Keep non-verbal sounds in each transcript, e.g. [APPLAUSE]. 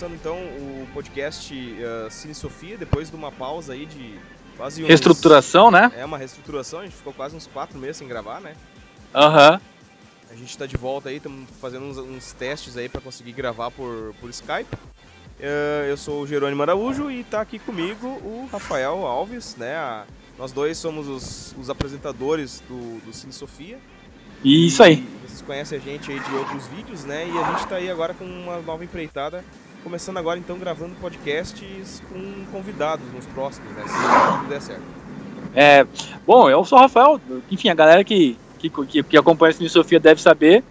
começando então o podcast uh, Cine Sofia, depois de uma pausa aí de quase uns... Reestruturação, né? É, uma reestruturação, a gente ficou quase uns quatro meses sem gravar, né? Aham. Uhum. A gente tá de volta aí, estamos fazendo uns, uns, testes aí para conseguir gravar por, por Skype. Uh, eu sou o Jerônimo Araújo e tá aqui comigo o Rafael Alves, né? A, nós dois somos os, os apresentadores do, do Cine Sofia. Isso aí. E vocês conhecem a gente aí de outros vídeos, né? E a gente tá aí agora com uma nova empreitada. Começando agora então gravando podcasts com convidados nos próximos, né? Se tudo der certo. É, bom, eu sou o Rafael. Enfim, a galera que, que, que, que acompanha a Cine Sofia deve saber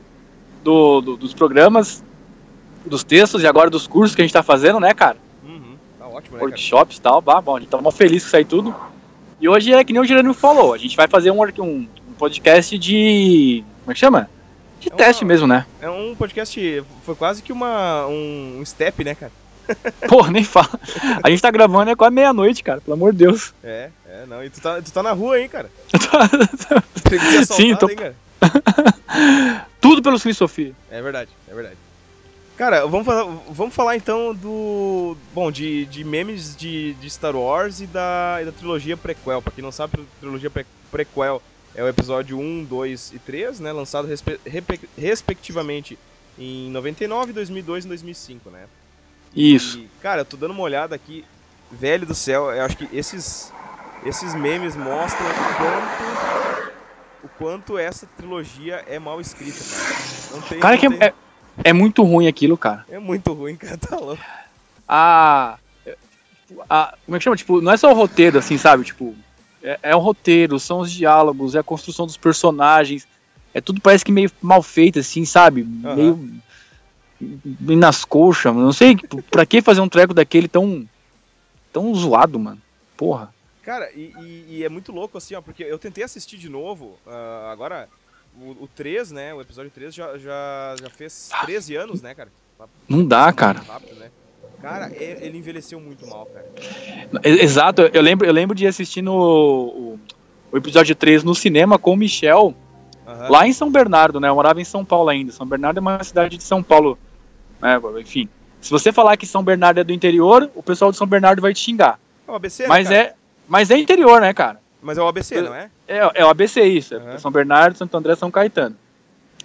do, do, dos programas, dos textos e agora dos cursos que a gente tá fazendo, né, cara? Uhum, tá ótimo, né, Workshops e tal, bah, bom, a gente tá mó feliz que sai tudo. E hoje é que nem o Jerônimo falou, a gente vai fazer um, um, podcast de. Como é que chama? De é teste uma, mesmo, né? É um podcast. Foi quase que uma, um step, né, cara? [LAUGHS] Porra, nem fala. A gente tá gravando é quase meia-noite, cara, pelo amor de Deus. É, é, não. E tu tá, tu tá na rua, hein, cara? [LAUGHS] Sim, tô. Hein, cara? [LAUGHS] Tudo pelo Cine Sofia. É verdade, é verdade. Cara, vamos falar, vamos falar então do. Bom, de, de memes de, de Star Wars e da, e da trilogia prequel. Pra quem não sabe, a trilogia pre, prequel é o episódio 1, 2 e 3, né? Lançado respe respectivamente em 99, 2002 e 2005, né? Isso. E, cara, eu tô dando uma olhada aqui, velho do céu, eu acho que esses, esses memes mostram o quanto, o quanto essa trilogia é mal escrita, cara. Não tem, cara, que tem... É, é muito ruim aquilo, cara. É muito ruim, cara, tá louco. A, a. Como é que chama? Tipo, não é só o roteiro, assim, sabe? Tipo, é, é o roteiro, são os diálogos, é a construção dos personagens. É tudo parece que meio mal feito, assim, sabe? Uhum. Meio, nas coxas. Não sei pra que fazer um treco daquele tão. tão zoado, mano. Porra. Cara, e, e, e é muito louco, assim, ó, porque eu tentei assistir de novo. Uh, agora, o, o 3, né? O episódio 3 já, já, já fez 13 anos, né, cara? Não dá, cara. Rápido, né? Cara, ele envelheceu muito mal, cara. Exato, eu lembro, eu lembro de assistir no, o, o episódio 3 no cinema com o Michel, uhum. lá em São Bernardo, né? Eu morava em São Paulo ainda. São Bernardo é uma cidade de São Paulo. Né? Enfim, se você falar que São Bernardo é do interior, o pessoal de São Bernardo vai te xingar. É o ABC, né, mas é, mas é interior, né, cara? Mas é o ABC, não é? É, é o ABC, isso. Uhum. São Bernardo, Santo André, São Caetano.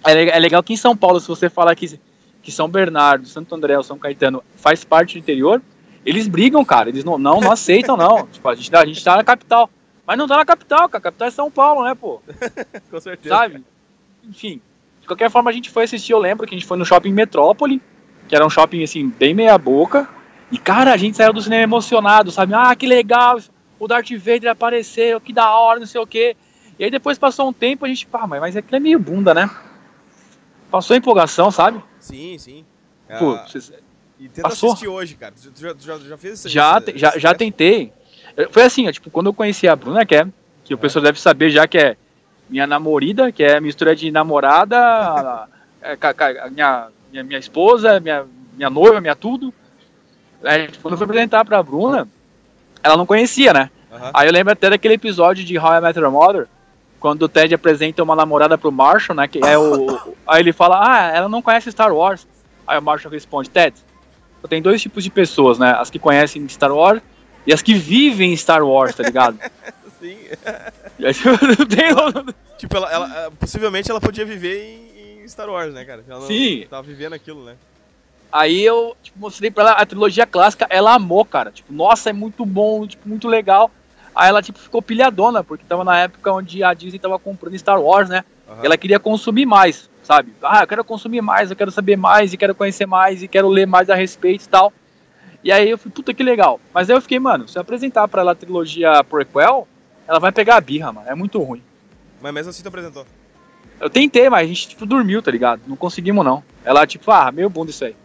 É, é legal que em São Paulo, se você falar que que São Bernardo, Santo André São Caetano faz parte do interior, eles brigam, cara. Eles não, não, não aceitam, não. [LAUGHS] tipo, a gente, tá, a gente tá na capital. Mas não tá na capital, cara. A capital é São Paulo, né, pô? [LAUGHS] Com certeza. Sabe? Enfim. De qualquer forma, a gente foi assistir, eu lembro que a gente foi no shopping Metrópole, que era um shopping, assim, bem meia boca. E, cara, a gente saiu do cinema emocionado, sabe? Ah, que legal, o Darth Vader apareceu, que da hora, não sei o quê. E aí depois passou um tempo, a gente, pá, mas, mas aquilo é meio bunda, né? Passou a empolgação, sabe? Sim, sim. Pô, ah, E tenta passou? assistir hoje, cara. Tu já, já, já fez isso? Já, já, já tentei. Foi assim, ó, tipo, quando eu conheci a Bruna, que é, que o pessoal deve saber já que é minha namorada, que é mistura de namorada, a, a, a, minha, minha, minha esposa, minha, minha noiva, minha tudo. Aí, quando eu fui apresentar pra Bruna, ela não conhecia, né? Uhum. Aí eu lembro até daquele episódio de How I Met Your Mother, quando o Ted apresenta uma namorada pro Marshall, né? Que é o. aí ele fala, ah, ela não conhece Star Wars. Aí o Marshall responde, Ted, tem dois tipos de pessoas, né? As que conhecem Star Wars e as que vivem Star Wars, tá ligado? [LAUGHS] Sim. [LAUGHS] tem... tipo, ela, ela, possivelmente ela podia viver em, em Star Wars, né, cara? Ela Sim. Tava vivendo aquilo, né? Aí eu tipo, mostrei pra ela a trilogia clássica, ela amou, cara. Tipo, nossa, é muito bom, tipo, muito legal. Aí ela, tipo, ficou pilhadona, porque tava na época onde a Disney tava comprando Star Wars, né? Uhum. ela queria consumir mais, sabe? Ah, eu quero consumir mais, eu quero saber mais, e quero conhecer mais, e quero ler mais a respeito e tal. E aí eu fui, puta que legal. Mas aí eu fiquei, mano, se eu apresentar pra ela a trilogia prequel, ela vai pegar a birra, mano. É muito ruim. Mas mesmo assim tu apresentou? Eu tentei, mas a gente, tipo, dormiu, tá ligado? Não conseguimos, não. Ela, tipo, ah, meio bunda isso aí.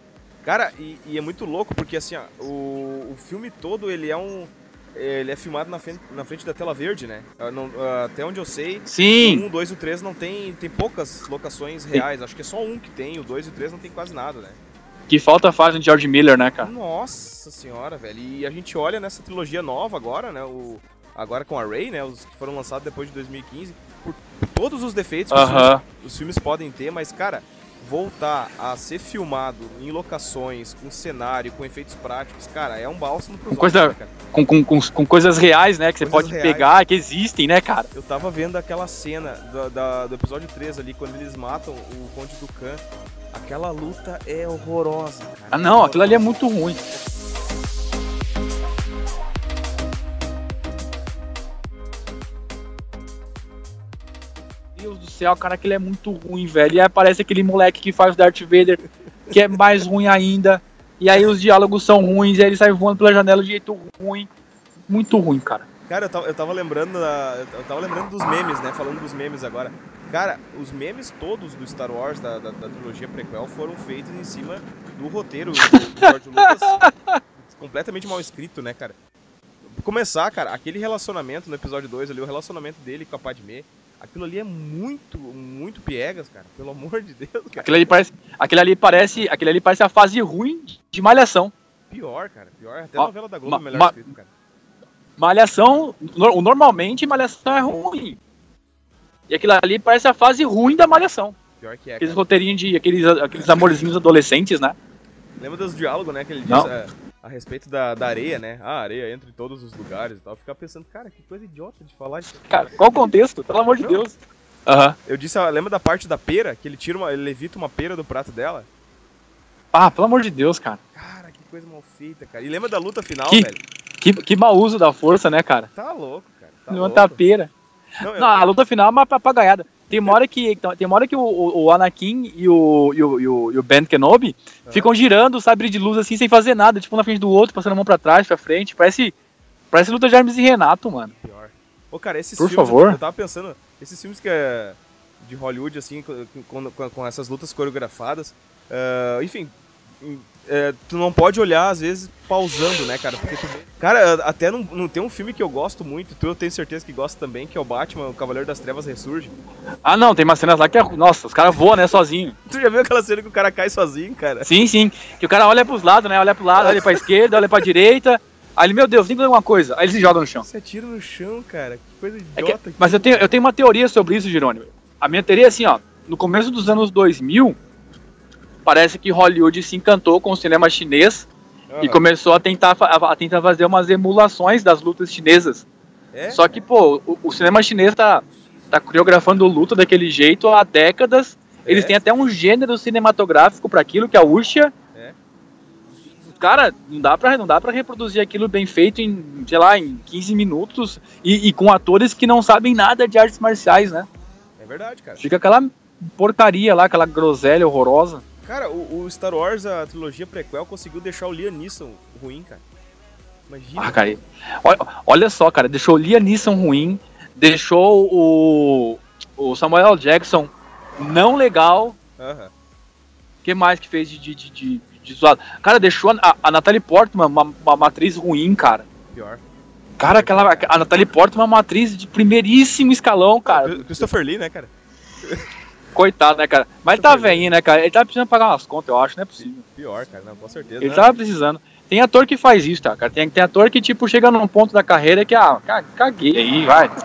Cara, e, e, é muito louco, porque assim, ó, o, o filme todo, ele é um ele é filmado na frente, na frente da tela verde, né? Ah, não, ah, até onde eu sei, Sim. o 1, 2 e o 3 não tem, tem poucas locações reais. Acho que é só um que tem, o 2 e o 3 não tem quase nada, né? Que falta a fase de George Miller, né, cara? Nossa senhora, velho. E a gente olha nessa trilogia nova agora, né? O, agora com a Ray, né? Os que foram lançados depois de 2015. Por, por todos os defeitos que uh -huh. os, os, filmes podem ter, mas, cara, voltar a ser filmado em locações, com cenário, com efeitos práticos, cara, é um bálsamo pros Com coisa- olhos, né? Com, com, com, com coisas reais, né? Que você Coisas pode reais. pegar, que existem, né, cara? Eu tava vendo aquela cena da- da- do episódio 3 ali, quando eles matam o Conde do Khan. Aquela luta é horrorosa, cara. Ah, não, aquilo ali é muito ruim. Do céu, cara, aquele é muito ruim, velho. E aí aparece aquele moleque que faz o Darth Vader, que é mais ruim ainda. E aí os diálogos são ruins, e aí ele sai voando pela janela de jeito ruim. Muito ruim, cara. Cara, eu tava, eu tava lembrando eu tava lembrando dos memes, né? Falando dos memes agora. Cara, os memes todos do Star Wars, da, da, da trilogia prequel, foram feitos em cima do roteiro do George Lucas. [LAUGHS] completamente mal escrito, né, cara? Pra começar, cara, aquele relacionamento no episódio 2 ali, o relacionamento dele com a Padmé, aquilo ali é muito, muito piegas, cara. Pelo amor de Deus, cara. Aquele ali parece, aquele ali parece, aquele ali parece a fase ruim de Malhação. Pior, cara. Pior. Até a novela da Globo é ma- melhor ma- escrito, cara. Malhação, no- normalmente Malhação é ruim. E aquilo ali parece a fase ruim da Malhação. Pior que é, Aqueles roteirinhos de. aqueles, aqueles amorzinhos adolescentes, né? Lembra dos diálogos, né? Que ele diz Não. é, a respeito da, da areia, né? A areia entra em todos os lugares e tal. Ficar pensando, cara, que coisa idiota de falar isso. Cara, qual o contexto? Pelo amor de Não. Deus. Aham. Eu disse, lembra da parte da pera? Que ele tira uma. Ele levita uma pera do prato dela? Ah, pelo amor de Deus, cara. Cara, que coisa mal feita, cara. E lembra da luta final, Que- velho? Que, que mau uso da força, né, cara? Tá louco, cara. Tá Não louco. tapeira. Não, eu- Não, a luta final é uma papagaiada. Tem uma hora que, tem uma hora que o, o, o Anakin e o, e, o, e, o, Ben Kenobi Aham. ficam girando o sabre de luz assim, sem fazer nada, tipo um na frente do outro, passando a mão pra trás, pra frente. Parece, parece luta de Hermes e Renato, mano. pior. Ô, cara, esses Por filmes, favor. Eu tava pensando, esses filmes que é de Hollywood, assim, com, com, com- essas lutas coreografadas, ah, enfim, é, tu não pode olhar, às vezes, pausando, né, cara? Porque tu Cara, até não, não tem um filme que eu gosto muito, tu eu tenho certeza que gosta também, que é o Batman, o Cavaleiro das Trevas Ressurge. Ah, não, tem umas cenas lá que é. Nossa, os caras voam, né, sozinho. Tu já viu aquela cena que o cara cai sozinho, cara? Sim, sim. Que o cara olha pros lados, né? Olha pro lado, olha pra esquerda, olha pra direita. Aí ele, meu Deus, tem que fazer alguma coisa. Aí ele se joga no chão. Você atira no chão, cara. Que coisa É que- idiota. mas eu tenho, eu tenho uma teoria sobre isso, Jerônimo. A minha teoria é assim, ó. No começo dos anos 2000, parece que Hollywood se encantou com o cinema chinês e Aham. começou a tentar, a, a tentar fazer umas emulações das lutas chinesas. É? Só que, pô, o, o cinema chinês tá, tá coreografando luta daquele jeito há décadas. Eles É? têm até um gênero cinematográfico pra aquilo, que é a wuxia. É. Cara, não dá, pra, não dá pra reproduzir aquilo bem feito em, sei lá, em 15 minutos e, e com atores que não sabem nada de artes marciais, né? É verdade, cara. Fica aquela porcaria lá, aquela groselha horrorosa. Cara, o, o Star Wars, a trilogia prequel, conseguiu deixar o Liam Neeson ruim, cara. Imagina. Ah, cara, olha, olha só, cara, deixou o Liam Neeson ruim, deixou o, o Samuel L. Jackson não legal. Aham. O que mais que fez de, de, de, de, de zoado? Cara, deixou a, a Natalie Portman uma, uma matriz ruim, cara. Pior. Cara, aquela, a Natalie Portman é uma atriz de primeiríssimo escalão, cara. Christopher Lee, né, cara? Coitado, né, cara? Mas ele tá velhinho, né, cara? Ele tá precisando pagar umas contas, eu acho, não é possível. Pior, cara. Não, com certeza. Ele né? tava precisando. Tem ator que faz isso, tá, cara? Tem, tem ator que, tipo, chega num ponto da carreira que, ah, ca- caguei aí, vai. [LAUGHS]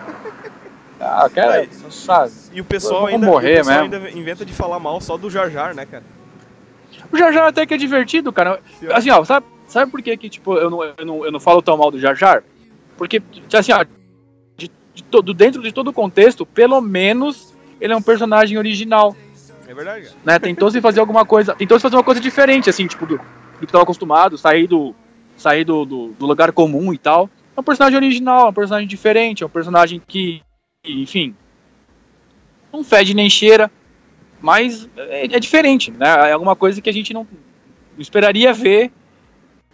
Ah, cara, Aí, sabe? E o pessoal, ainda, morrer o pessoal mesmo. ainda inventa de falar mal só do Jar Jar, né, cara? O Jar Jar até que é divertido, cara. Pior. Assim, ó, sabe, sabe por que, que tipo, eu não, eu, não, eu não falo tão mal do Jar Jar? Porque, assim, ó, de, de todo, dentro de todo o contexto, pelo menos ele é um personagem original, É verdade, cara. né? Tentou se fazer alguma coisa, tentou se fazer uma coisa diferente, assim, tipo, do, do que tava acostumado, sair do, sair do, do, do lugar comum e tal. É um personagem original, é um personagem diferente, é um personagem que, que, enfim, não fede nem cheira, mas é, é diferente, né? É alguma coisa que a gente não, não esperaria ver.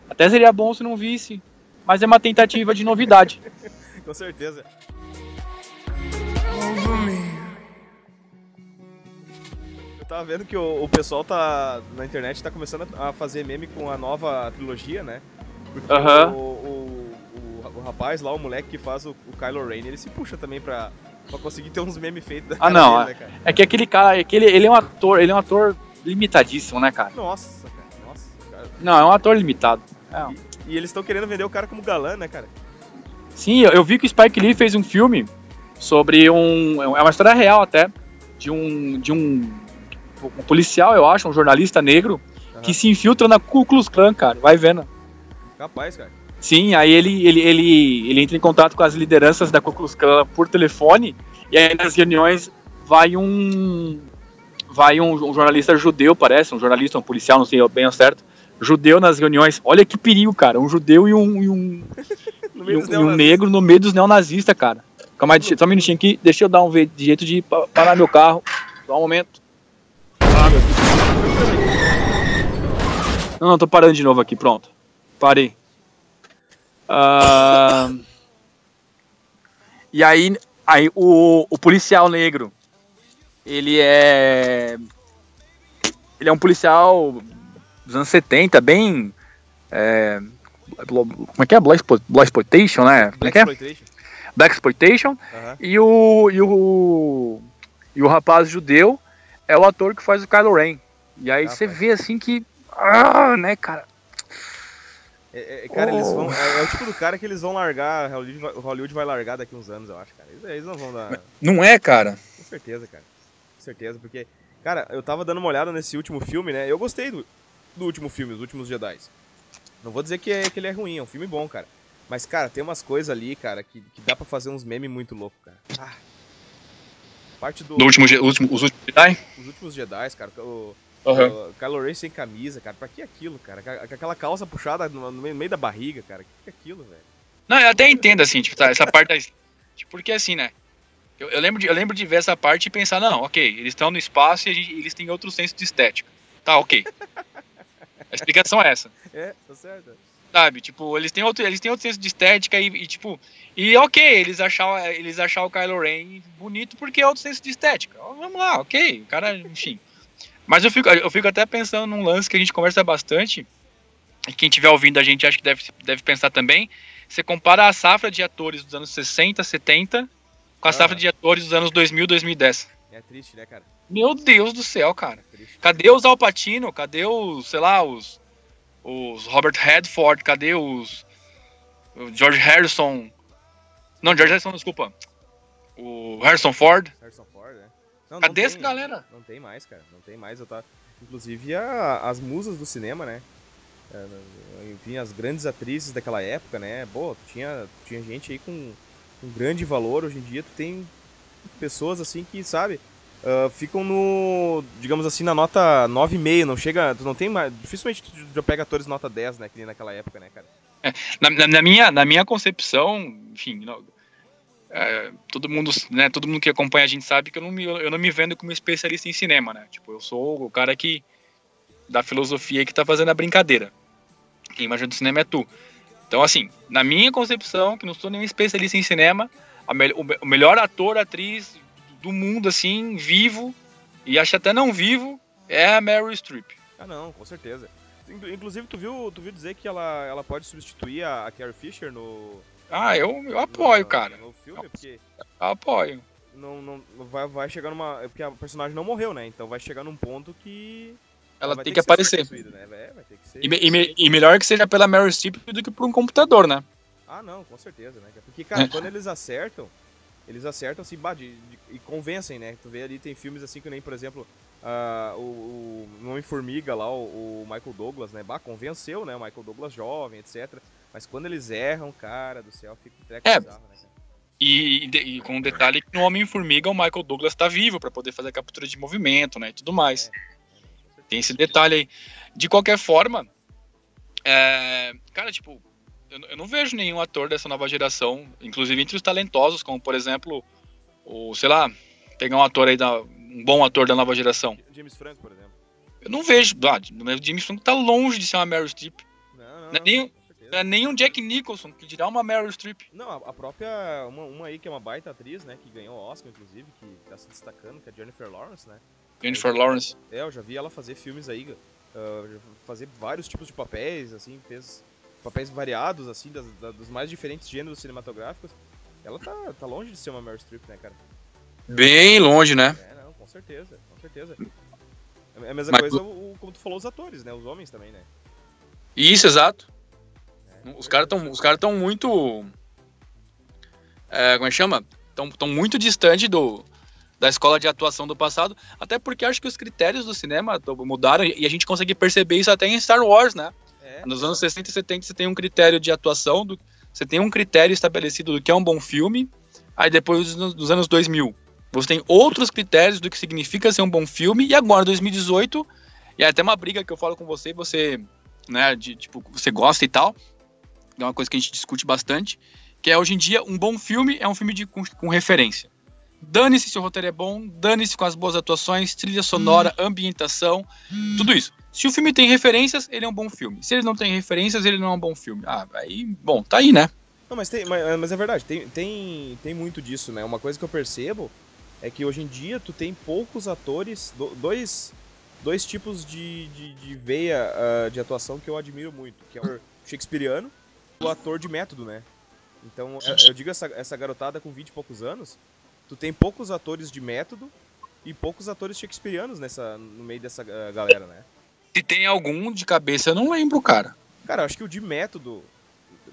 Até seria bom se não visse, mas é uma tentativa de novidade. [LAUGHS] Com certeza. Tava vendo que o, o pessoal tá na internet tá começando a fazer meme com a nova trilogia, né? Porque Aham. o, o, o, o rapaz lá, o moleque que faz o, Kylo Ren, ele se puxa também pra, pra conseguir ter uns memes feitos da Ah, não, dele, né, cara? É que aquele cara, aquele, ele é um ator, ele é um ator limitadíssimo, né, cara? Nossa, cara, nossa, cara. Não, é um ator limitado. É, E eles estão querendo vender o cara como galã, né, cara? Sim, eu, eu vi que o Spike Lee fez um filme sobre um. É uma história real até. De um. De um. Um policial, eu acho, um jornalista negro, que se infiltra na Ku Klux Klan, cara. Vai vendo. Capaz, cara. Sim, aí ele, ele, ele, ele entra em contato com as lideranças da Ku Klux Klan por telefone, e aí nas reuniões vai um. Vai um, um jornalista judeu, parece, um jornalista, um policial, não sei bem ao certo, judeu nas reuniões. Olha que perigo, cara. Um judeu e um, e um, [LAUGHS] e um, e um negro no meio dos neonazistas, cara. Calma aí, só um minutinho aqui. Deixa eu dar um jeito de parar meu carro. Só um momento. Não, não, tô parando de novo aqui, pronto. Parei. Uh... E aí, aí o, o policial negro, ele é. Ele é um policial dos anos 70, bem. É, como é que é? Black, Black Exploitation, né? Como é que é? Black Exploitation. Uhum. E, o, e, o, e o rapaz judeu é o ator que faz o Kylo Ren. E aí ah, você vê assim que. Ah, né, cara? É, é, cara, oh. eles vão. É, é, o tipo do cara que eles vão largar. Hollywood vai, Hollywood vai largar daqui uns anos, eu acho, cara. Eles, eles não vão dar. Não é, cara? Com certeza, cara. Com certeza, porque. Cara, eu tava dando uma olhada nesse último filme, né? Eu gostei do, do último filme, Os Últimos Jedi. Não vou dizer que, é, que ele é ruim, é um filme bom, cara. Mas, cara, tem umas coisas ali, cara, que, que dá pra fazer uns memes muito loucos, cara. Ah. Parte do. do último, último, os últimos Jedi? Os últimos Jedi, cara. O, uhum. o Kylo Ren sem camisa, cara. Pra que aquilo, cara? Aquela calça puxada no meio da barriga, cara. Que que é aquilo, velho? Não, eu até entendo, assim, tipo, tá, essa parte. Tipo, [LAUGHS] porque assim, né? Eu, eu, lembro de, eu lembro de ver essa parte e pensar, não, ok, eles estão no espaço e gente, eles têm outro senso de estética. Tá, ok. A explicação é essa. É, tá certo. Sabe, tipo, eles têm outro, eles têm outro senso de estética e, e tipo, e ok, eles achar, eles achar o Kylo Ren bonito porque é outro senso de estética. Vamos lá, ok, o cara, enfim. Mas eu fico, eu fico até pensando num lance que a gente conversa bastante, e quem estiver ouvindo a gente acho que deve, deve pensar também. Você compara a safra de atores dos anos 60, 70 com a ah. safra de atores dos anos 2000, 2010. É triste, né, cara? Meu Deus do céu, cara. Cadê os Alpatino? Cadê os, sei lá, os, os Robert Redford? Cadê os o George Harrison? Não, George Harrison, desculpa. O Harrison Ford. Harrison Ford, é. Não, Cadê não essa galera? Não tem mais, cara. Não tem mais. Eu tá... Inclusive a, as musas do cinema, né? É, enfim, as grandes atrizes daquela época, né? Pô, tinha, tinha gente aí com, com grande valor. Hoje em dia tu tem pessoas assim que, sabe, uh, ficam no, digamos assim, na nota 9,5, não chega, tu não tem mais, dificilmente tu já pega atores nota 10, né, que nem naquela época, né, cara? É, na, na, minha, na minha concepção, enfim, não, é, todo mundo, né, todo mundo que acompanha a gente sabe que eu não me, eu não me vendo como especialista em cinema, né, tipo, eu sou o cara que, da filosofia que tá fazendo a brincadeira. Quem imagina do cinema é tu. Então, assim, na minha concepção, que não sou nenhum especialista em cinema, me, o melhor ator, atriz, do mundo, assim, vivo, e acho até não vivo, é a Meryl Streep. Ah, não, com certeza. Inclusive, tu viu, tu viu dizer que ela, ela pode substituir a, a Carrie Fisher no. Ah, eu, eu apoio, no, cara. No filme, porque. Eu apoio. Não, não, vai, vai chegar numa. Porque a personagem não morreu, né? Então vai chegar num ponto que. Ela, ela tem que, que aparecer. Né? É, vai ter que ser, e, e, me, e, melhor que seja pela Meryl Streep do que por um computador, né? Ah, não, com certeza, né? Porque, cara, quando eles acertam, eles acertam assim, bah, de, de, e convencem, né? Tu vê ali, tem filmes assim que nem, por exemplo, uh, o, o Homem-Formiga lá, o, o, Michael Douglas, né? Bah, convenceu, né? O Michael Douglas jovem, etc. Mas quando eles erram, cara do céu, fica um treco é. bizarro, né? E, e, e, com um detalhe que no Homem-Formiga o Michael Douglas tá vivo para poder fazer a captura de movimento, né? E tudo mais. É. Tem esse detalhe aí. De qualquer forma, é, cara, tipo, eu, não vejo nenhum ator dessa nova geração, inclusive entre os talentosos, como por exemplo, o, sei lá, pegar um ator aí, da, um bom ator da nova geração. James Franco, por exemplo. Eu não vejo, ah, o James Franco tá longe de ser uma Meryl Streep. Não, não, não, é nem, não é nem um Jack Nicholson, que dirá uma Meryl Streep. Não, a, a própria, uma, uma, aí que é uma baita atriz, né, que ganhou o Oscar, inclusive, que tá se destacando, que é a Jennifer Lawrence, né. Jennifer Lawrence. É, eu já vi ela fazer filmes aí, uh, fazer vários tipos de papéis, assim, fez papéis variados, assim, das, das, dos mais diferentes gêneros cinematográficos. Ela tá, tá longe de ser uma Meryl Streep, né, cara? Bem longe, né? É, não, com certeza, com certeza. É a mesma Mas, coisa, o, como tu falou, os atores, né? Os homens também, né? Isso, exato. É, os caras estão os cara tão muito. É, como é que chama? Estão tão muito distante do, da escola de atuação do passado, até porque acho que os critérios do cinema mudaram e a gente consegue perceber isso até em Star Wars, né? Nos anos 60 e 70 você tem um critério de atuação, do, você tem um critério estabelecido do que é um bom filme, aí depois nos anos 2000 você tem outros critérios do que significa ser um bom filme, e agora 2018, e é até uma briga que eu falo com você, você, né, de tipo, você gosta e tal, é uma coisa que a gente discute bastante, que é hoje em dia um bom filme é um filme de, com, com referência. Dane-se se o roteiro é bom, dane-se com as boas atuações, trilha sonora, hum. ambientação, hum. tudo isso. Se o filme tem referências, ele é um bom filme. Se ele não tem referências, ele não é um bom filme. Ah, aí, bom, tá aí, né? Não, mas, tem, mas, mas é verdade, tem, tem, tem muito disso, né? Uma coisa que eu percebo é que hoje em dia tu tem poucos atores, dois, dois tipos de, de, de veia uh, de atuação que eu admiro muito, que é o shakespeariano e o ator de método, né? Então, eu digo essa, essa garotada com 20 e poucos anos, tu tem poucos atores de método e poucos atores shakespearianos nessa, no meio dessa uh, galera, né? Se tem algum de cabeça, eu não lembro, cara. Cara, eu acho que o de método,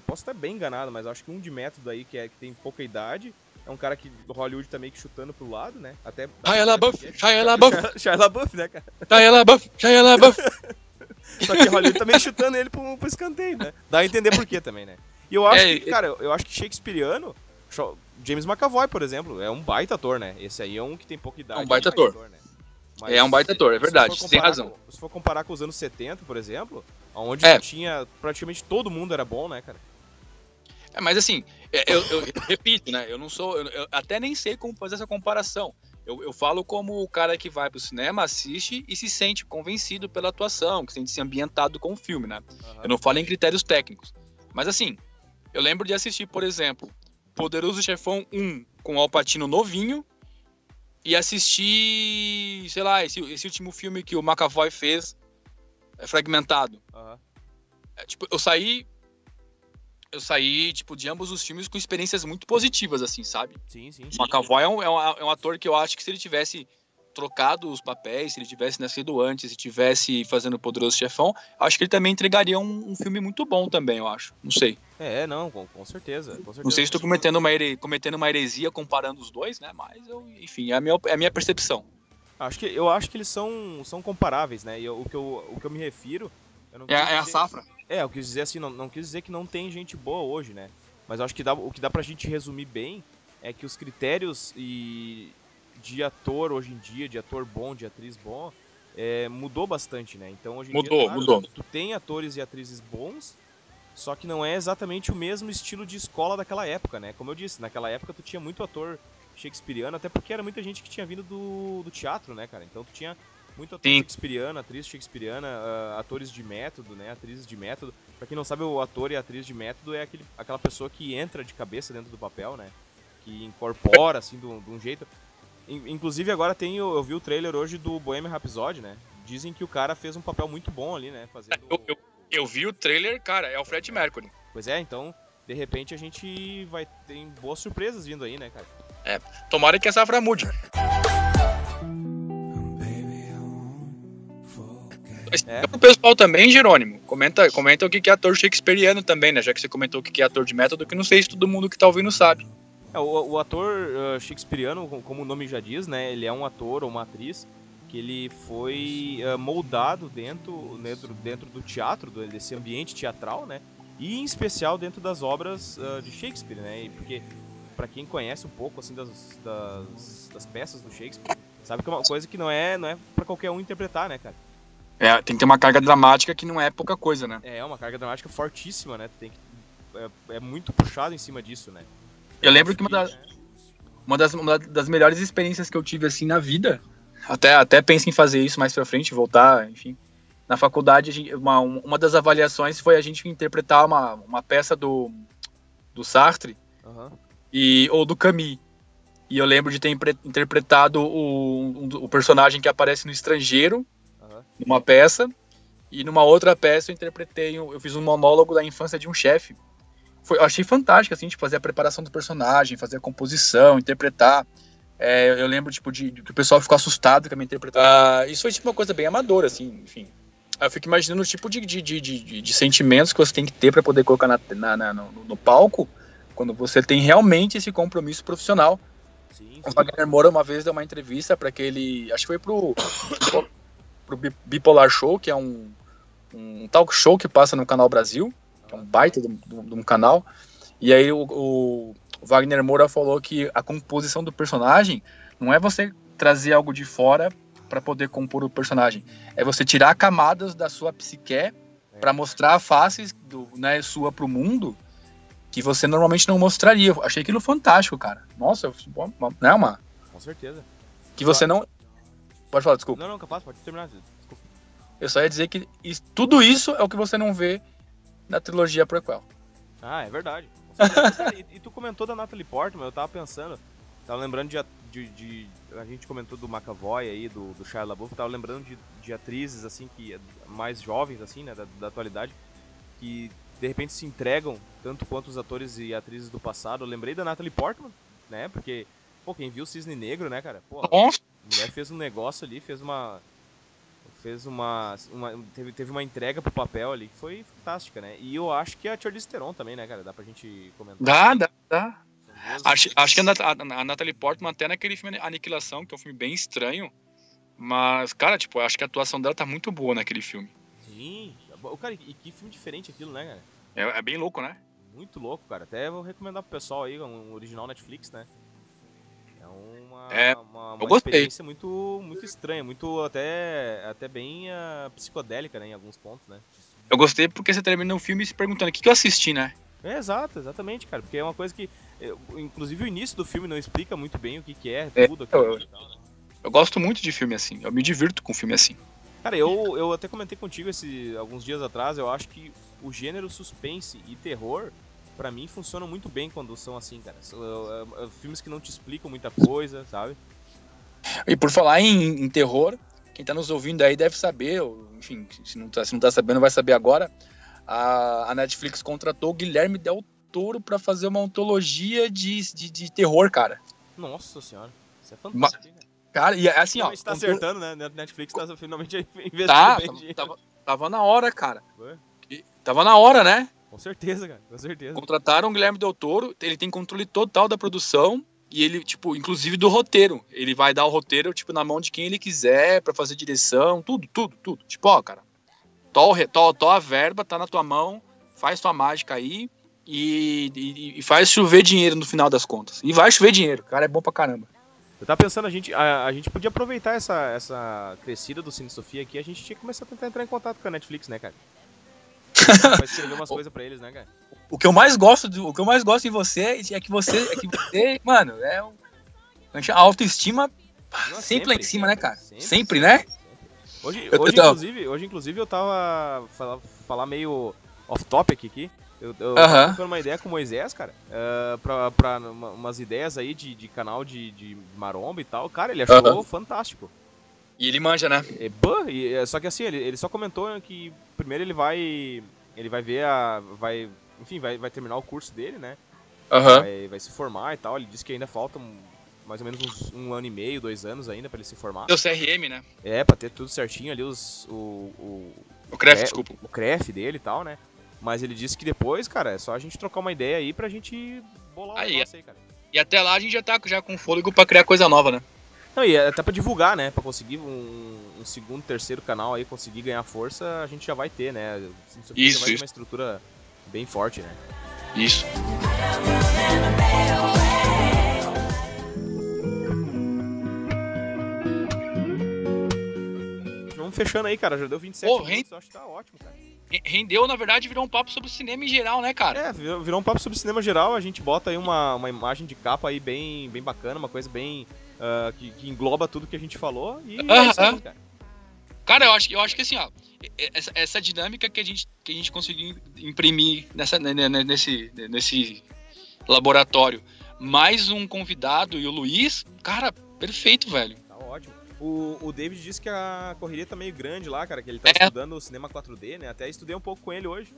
posso estar bem enganado, mas acho que um de método aí que, é, que tem pouca idade é um cara que do Hollywood tá meio que chutando pro lado, né? Até. Shia LaBeouf, Shia LaBeouf. [LAUGHS] Shia LaBeouf, né, cara? Shia LaBeouf, Shia LaBeouf. [LAUGHS] Só que Hollywood tá meio chutando ele pro, pro escanteio, né? Dá a entender por quê também, né? E eu acho é, que, cara, eu acho que Shakespeareano, James McAvoy, por exemplo, é um baita ator, né? Esse aí é um que tem pouca idade. É um baita ator. ator né? Mas, é um baita ator, é verdade, tem razão. Com, se for comparar com os anos 70, por exemplo, onde é. tinha praticamente todo mundo era bom, né, cara? É, mas assim, é, eu, eu, eu, [COUGHS] repito, né? Eu não sou. Eu, eu, até nem sei como fazer essa comparação. Eu, eu falo como o cara que vai pro cinema, assiste e se sente convencido pela atuação, que se sente se ambientado com o filme, né? Uhum. Eu não falo em critérios técnicos. Mas assim, eu lembro de assistir, por exemplo, Poderoso Chefão 1 com o Alpatino novinho e assistir, sei lá, esse, esse último filme que o McAvoy fez, é fragmentado. Uhum. É, tipo, eu saí eu saí, tipo, de ambos os filmes com experiências muito positivas, assim, sabe? Sim, sim. O McAvoy é um, é, um, é um ator que eu acho que se ele tivesse trocado os papéis, se ele tivesse nascido antes e tivesse fazendo o Poderoso Chefão, acho que ele também entregaria um, um, filme muito bom também, eu acho. Não sei. É, não, com, com, certeza, com certeza. Não sei se estou cometendo uma, cometendo uma heresia comparando os dois, né? Mas, eu, enfim, é a minha, é a minha percepção. Acho que, eu acho que eles são, são comparáveis, né? E eu, o, que eu, o que eu me refiro... Eu é, é a safra. É, eu quis dizer assim, não, não quis dizer que não tem gente boa hoje, né? Mas acho que dá, o que dá pra gente resumir bem é que os critérios e de ator hoje em dia, de ator bom, de atriz bom, é, mudou bastante, né? Então hoje em mudou, dia, claro, mudou. Tu, tem atores e atrizes bons, só que não é exatamente o mesmo estilo de escola daquela época, né? Como eu disse, naquela época tu tinha muito ator shakespeariano, até porque era muita gente que tinha vindo do, do teatro, né, cara? Então tu tinha muito ator Sim. shakespeariano, atriz shakespeariana, uh, atores de método, né? Atrizes de método. Pra quem não sabe, o ator e atriz de método é aquele, aquela pessoa que entra de cabeça dentro do papel, né? Que incorpora, assim, de um, jeito. Inclusive, agora tem. Eu, vi o trailer hoje do Bohemian Rhapsody, né? Dizem que o cara fez um papel muito bom ali, né? Fazendo. Eu, eu, eu vi o trailer, cara, é o Fred Mercury. Pois é, então, de repente a gente vai ter boas surpresas vindo aí, né, cara? É, tomara que a safra mude. É. O pessoal também, Jerônimo, comenta, comenta o que é ator shakespeariano também, né? Já que você comentou o que é ator de método, que não sei se todo mundo que tá ouvindo sabe. É, o, o, ator uh, shakespeariano, como o nome já diz, né? Ele é um ator ou uma atriz que ele foi uh, moldado dentro, dentro, dentro do teatro, desse ambiente teatral, né? E em especial dentro das obras uh, de Shakespeare, né? Porque para quem conhece um pouco assim das, das, das, peças do Shakespeare, sabe que é uma coisa que não é, não é para qualquer um interpretar, né, cara? É, tem que ter uma carga dramática que não é pouca coisa, né? É, uma carga dramática fortíssima, né? Tem que, é, é muito puxado em cima disso, né? Eu lembro que uma, das, uma, das, uma das melhores experiências que eu tive, assim, na vida, até, até penso em fazer isso mais pra frente, voltar, enfim. Na faculdade, gente, uma, uma das avaliações foi a gente interpretar uma, uma peça do, do Sartre uhum. e, ou do Camus. E eu lembro de ter interpretado o, um, o personagem que aparece no Estrangeiro, numa peça, e numa outra peça eu interpretei, eu fiz um monólogo da infância de um chefe. Foi, eu achei fantástico, assim, de fazer a preparação do personagem, fazer a composição, interpretar. É, eu lembro, tipo, de, de, que o pessoal ficou assustado com a minha interpretação. Ah, isso foi, tipo, uma coisa bem amadora, assim, enfim. Eu fico imaginando o tipo de, de, de, de, de sentimentos que você tem que ter para poder colocar na, na, na no, no, palco quando você tem realmente esse compromisso profissional Sim, o Wagner Moura uma vez deu uma entrevista para aquele. Acho que foi pro. pro Bipolar Show, que é um, um talk show que passa no Canal Brasil, é um baita de, um canal. E aí o, o, Wagner Moura falou que a composição do personagem não é você trazer algo de fora para poder compor o personagem, é você tirar camadas da sua psique é. para mostrar faces do, né, sua pro mundo que você normalmente não mostraria. Eu achei aquilo fantástico, cara. Nossa, não é uma. Com certeza. Que você não. Pode falar, desculpa. Não, não, capaz, pode terminar. Desculpa. Eu só ia dizer que isso, tudo isso é o que você não vê na trilogia prequel. Ah, é verdade. e, e, tu comentou da Natalie Portman, eu tava pensando, tava lembrando de, de, de a gente comentou do McAvoy aí, do, do Shia LaBeouf, tava lembrando de, de atrizes assim que mais jovens assim, né, da, da atualidade, que de repente se entregam tanto quanto os atores e atrizes do passado. Eu lembrei da Natalie Portman, né? Porque, pô, quem viu Cisne Negro, né, cara? Pô, a mulher fez um negócio ali, fez uma. Fez uma. uma teve, teve uma entrega pro papel ali que foi fantástica, né? E eu acho que a Charlize Theron também, né, cara? Dá pra gente comentar. Dá, dá, dá. Acho, acho que a, a, a Natalie Portman, até naquele filme Aniquilação, que é um filme bem estranho, mas, cara, tipo, acho que a atuação dela tá muito boa naquele filme. Sim, o cara, e que filme diferente aquilo, né, cara? É, é, bem louco, né? Muito louco, cara. Até vou recomendar pro pessoal aí, um original Netflix, né? É uma, é, uma, uma eu experiência muito, muito estranha, muito até, até bem uh, psicodélica, né, em alguns pontos, né? Eu gostei porque você termina o filme se perguntando o que, que eu assisti, né? É, exato, exatamente, cara. Porque é uma coisa que. Inclusive o início do filme não explica muito bem o que, que é, tudo é, eu, tal, né? eu gosto muito de filme assim. Eu me divirto com filme assim. Cara, eu, eu até comentei contigo esse, alguns dias atrás, eu acho que o gênero suspense e terror, para mim, funcionam muito bem quando são assim, cara. São, uh, uh, filmes que não te explicam muita coisa, sabe? E por falar em, em, terror, quem tá nos ouvindo aí deve saber, ou, enfim, se não, tá, se não tá sabendo, vai saber agora. A, a Netflix contratou o Guilherme Del Toro para fazer uma antologia de, de, de, terror, cara. Nossa senhora, isso é fantástico. Cara, e assim, ó. tá acertando, né? Netflix tá finalmente [LAUGHS] investindo tá. Tava, tava na hora, cara. Tava na hora, né? Com certeza, cara. Com certeza. Contrataram o Guilherme Del Toro, ele tem controle total da produção e ele, tipo, inclusive do roteiro. Ele vai dar o roteiro, tipo, na mão de quem ele quiser para fazer direção, tudo, tudo, tudo. Tipo, ó, cara, tó, tó, tó a verba, tá na tua mão, faz tua mágica aí e, e, e faz chover dinheiro no final das contas. E vai chover dinheiro, cara é bom pra caramba. Eu tava pensando, a gente, a, a, gente podia aproveitar essa, essa crescida do Cine Sofia aqui, a gente tinha que começar a tentar entrar em contato com a Netflix, né, cara? [LAUGHS] Vai escrever umas coisas pra eles, né, cara? O que eu mais gosto, do, o que eu mais gosto em você é que você, é que você, mano, é um, a autoestima sempre, sempre, lá em cima, né, cara? Sempre, sempre né? Hoje, hoje, eu, inclusive, hoje, inclusive, eu tava falar, falar meio off-topic aqui. Eu, eu tava trocando uma ideia com o Moisés, cara, uh, pra, pra uma, umas ideias aí de, de canal de, de maromba e tal. Cara, ele achou fantástico. E ele manja, né? É, é, só que assim, ele, ele só comentou que primeiro ele vai. Ele vai ver a. Vai, enfim, vai, vai terminar o curso dele, né? Uhum. Vai, vai se formar e tal. Ele disse que ainda falta mais ou menos uns, um ano e meio, dois anos ainda para ele se formar. O CRM, né? É, pra ter tudo certinho ali, os. O, o, o CREF, desculpa. O, o CREF dele e tal, né? Mas ele disse que depois, cara, é só a gente trocar uma ideia aí pra gente bolar aí, negócio aí, cara. E até lá a gente já tá já com fôlego pra criar coisa nova, né? Não, e até pra divulgar, né? Pra conseguir um, um segundo, terceiro canal aí, conseguir ganhar força, a gente já vai ter, né? Isso, vai isso. ter uma estrutura bem forte, né? Isso. Vamos fechando aí, cara. Já deu 27 oh, minutos, acho que tá ótimo, cara rendeu, na verdade, virou um papo sobre cinema em geral, né, cara? É, virou um papo sobre cinema geral, a gente bota aí uma, uma imagem de capa aí bem, bem bacana, uma coisa bem. Uh, que, que, engloba tudo que a gente falou e uh -huh. é aí, cara. Cara, eu acho, eu acho que assim, ó, essa, essa dinâmica que a gente, que a gente conseguiu imprimir nessa, nesse, nesse laboratório, mais um convidado e o Luiz, cara, perfeito, velho. Tá ótimo. O, o David disse que a correria tá meio grande lá, cara, que ele tá é. estudando o cinema 4D, né? Até estudei um pouco com ele hoje.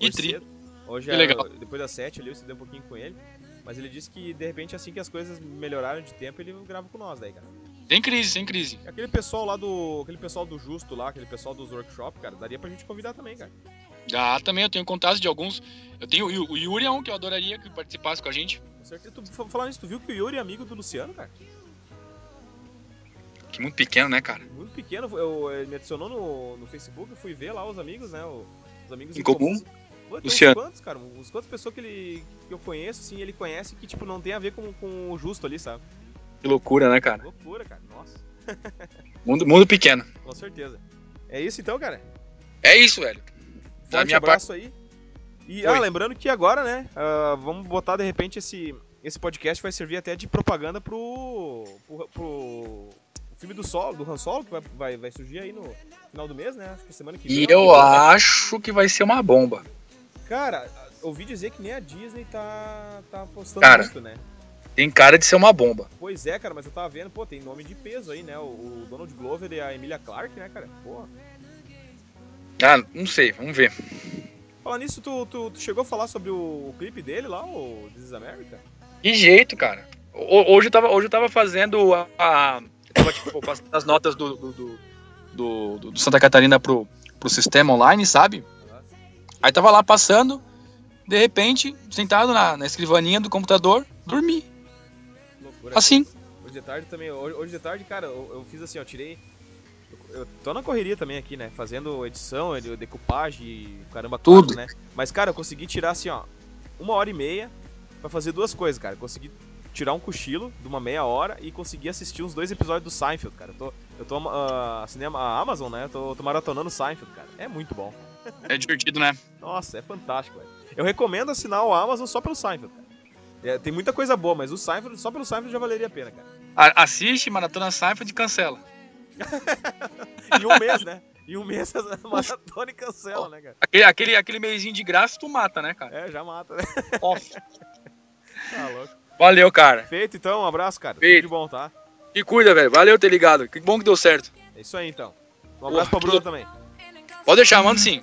E tri. Hoje, é, legal. depois das 7 ali, eu estudei um pouquinho com ele. Mas ele disse que, de repente, assim que as coisas melhoraram de tempo, ele grava com nós daí, cara. Tem crise, tem crise. Aquele pessoal lá do. Aquele pessoal do Justo lá, aquele pessoal dos workshops, cara, daria pra gente convidar também, cara. Já também, eu tenho contatos de alguns. Eu tenho o Yuri é um que eu adoraria que participasse com a gente. Com certeza. Tu, nisso, tu viu que o Yuri é amigo do Luciano, cara? Que muito pequeno, né, cara? Muito pequeno. Eu, ele me adicionou no, no Facebook, eu fui ver lá os amigos, né? Os amigos Em comum? Pô, Luciano. Uns quantos, cara? Uns quantas pessoas que ele que eu conheço, assim, ele conhece que, tipo, não tem a ver com, com o justo ali, sabe? Que loucura, né, cara? Loucura, cara. Nossa, [LAUGHS] Mundo, mundo pequeno. com certeza. É isso então, cara. É isso, velho. Da Forte minha abraço aí. E, ah, lembrando que agora, né, ah, vamos botar, de repente, esse, esse podcast vai servir até de propaganda pro, pro, pro filme do Solo, do Han Solo, que vai, vai, vai surgir aí no final do mês, né? Acho que semana que vem. E eu acho que vai ser uma bomba. Cara, ouvi dizer que nem a Disney tá, tá apostando Cara. muito, né? Tem cara de ser uma bomba. Pois é, cara, mas eu tava vendo, pô, tem nome de peso aí, né? O, o Donald Glover e a Emilia Clarke, né, cara? Pô. Ah, não sei, vamos ver. Falar nisso, tu, tu, tu chegou a falar sobre o, clipe dele lá, o This is America? Que jeito, cara. Ho- Hoje eu tava, hoje eu tava fazendo a. a- tava, tipo, as notas do, do, do, do- do Santa Catarina pro, pro sistema online, sabe? Aí tava lá passando, de repente, sentado na, na escrivaninha do computador, dormi. Loucura. Assim. Hoje de tarde também, hoje, hoje de tarde, cara, eu, eu fiz assim, ó, tirei. Eu, eu tô na correria também aqui, né? Fazendo edição, ed- decupagem, caramba, Tudo. quatro, né? Mas, cara, eu consegui tirar assim, ó, uma hora e meia pra fazer duas coisas, cara. Eu consegui tirar um cochilo de uma meia hora e consegui assistir uns dois episódios do Seinfeld, cara. Eu tô. Eu tô ah, assinei a Amazon, né? Eu tô, tô maratonando Seinfeld, cara. É muito bom. É divertido, né? Nossa, é fantástico, velho. Eu recomendo assinar o Amazon só pelo Seinfeld, cara. É, tem muita coisa boa, mas o Seinfeld, só pelo Seinfeld já valeria a pena, cara. A- assiste, maratona Seinfeld e cancela. [LAUGHS] Em um mês, né? Em um mês, [LAUGHS] maratona e cancela, né, cara? Aquele, aquele, aquele mêsinho de graça tu mata, né, cara? É, já mata, né? Nossa. [LAUGHS] Tá louco. Valeu, cara. Feito, então. Um abraço, cara. Feito. Tudo de bom, tá? E cuida, velho. Valeu ter ligado. Que bom que deu certo. É isso aí, então. Um abraço pra Porra, Bruna também. Pode deixar, manda sim.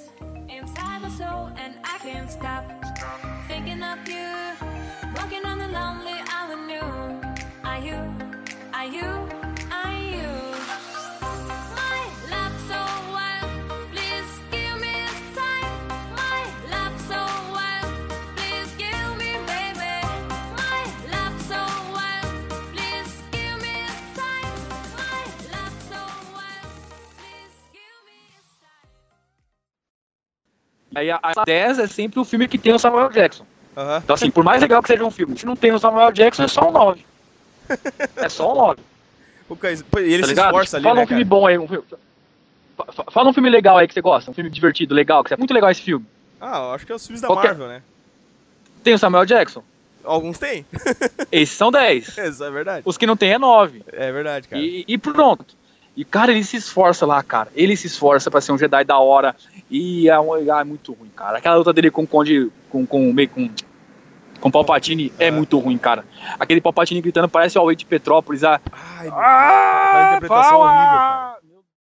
Aí a, a 10 é sempre o filme que tem o Samuel Jackson. Aham. Então, assim, por mais legal que seja um filme, se não tem o Samuel Jackson, é só um 9. É só um 9. O Cais- pô, E ele tá se esforça ali, Fala né, um filme cara? bom aí. Um filme... fa- fa- Fala um filme legal aí que você gosta. Um filme divertido, legal. Que você... Muito legal esse filme. Ah, eu acho que é os filmes da Qualquer- Marvel, né? Tem o Samuel Jackson. Alguns tem. Esses são 10. [LAUGHS] Isso é verdade. Os que não tem é 9. É verdade, cara. E, e pronto. E, cara, ele se esforça lá, cara. Ele se esforça pra ser um Jedi da hora. E é, é muito ruim, cara. Aquela luta dele com o Conde. Com, com, meio com, com o Palpatine é Ah. muito ruim, cara. Aquele Palpatine gritando parece o Always de Petrópolis. Ah, Ai, ah, aquela interpretação fala! horrível, cara.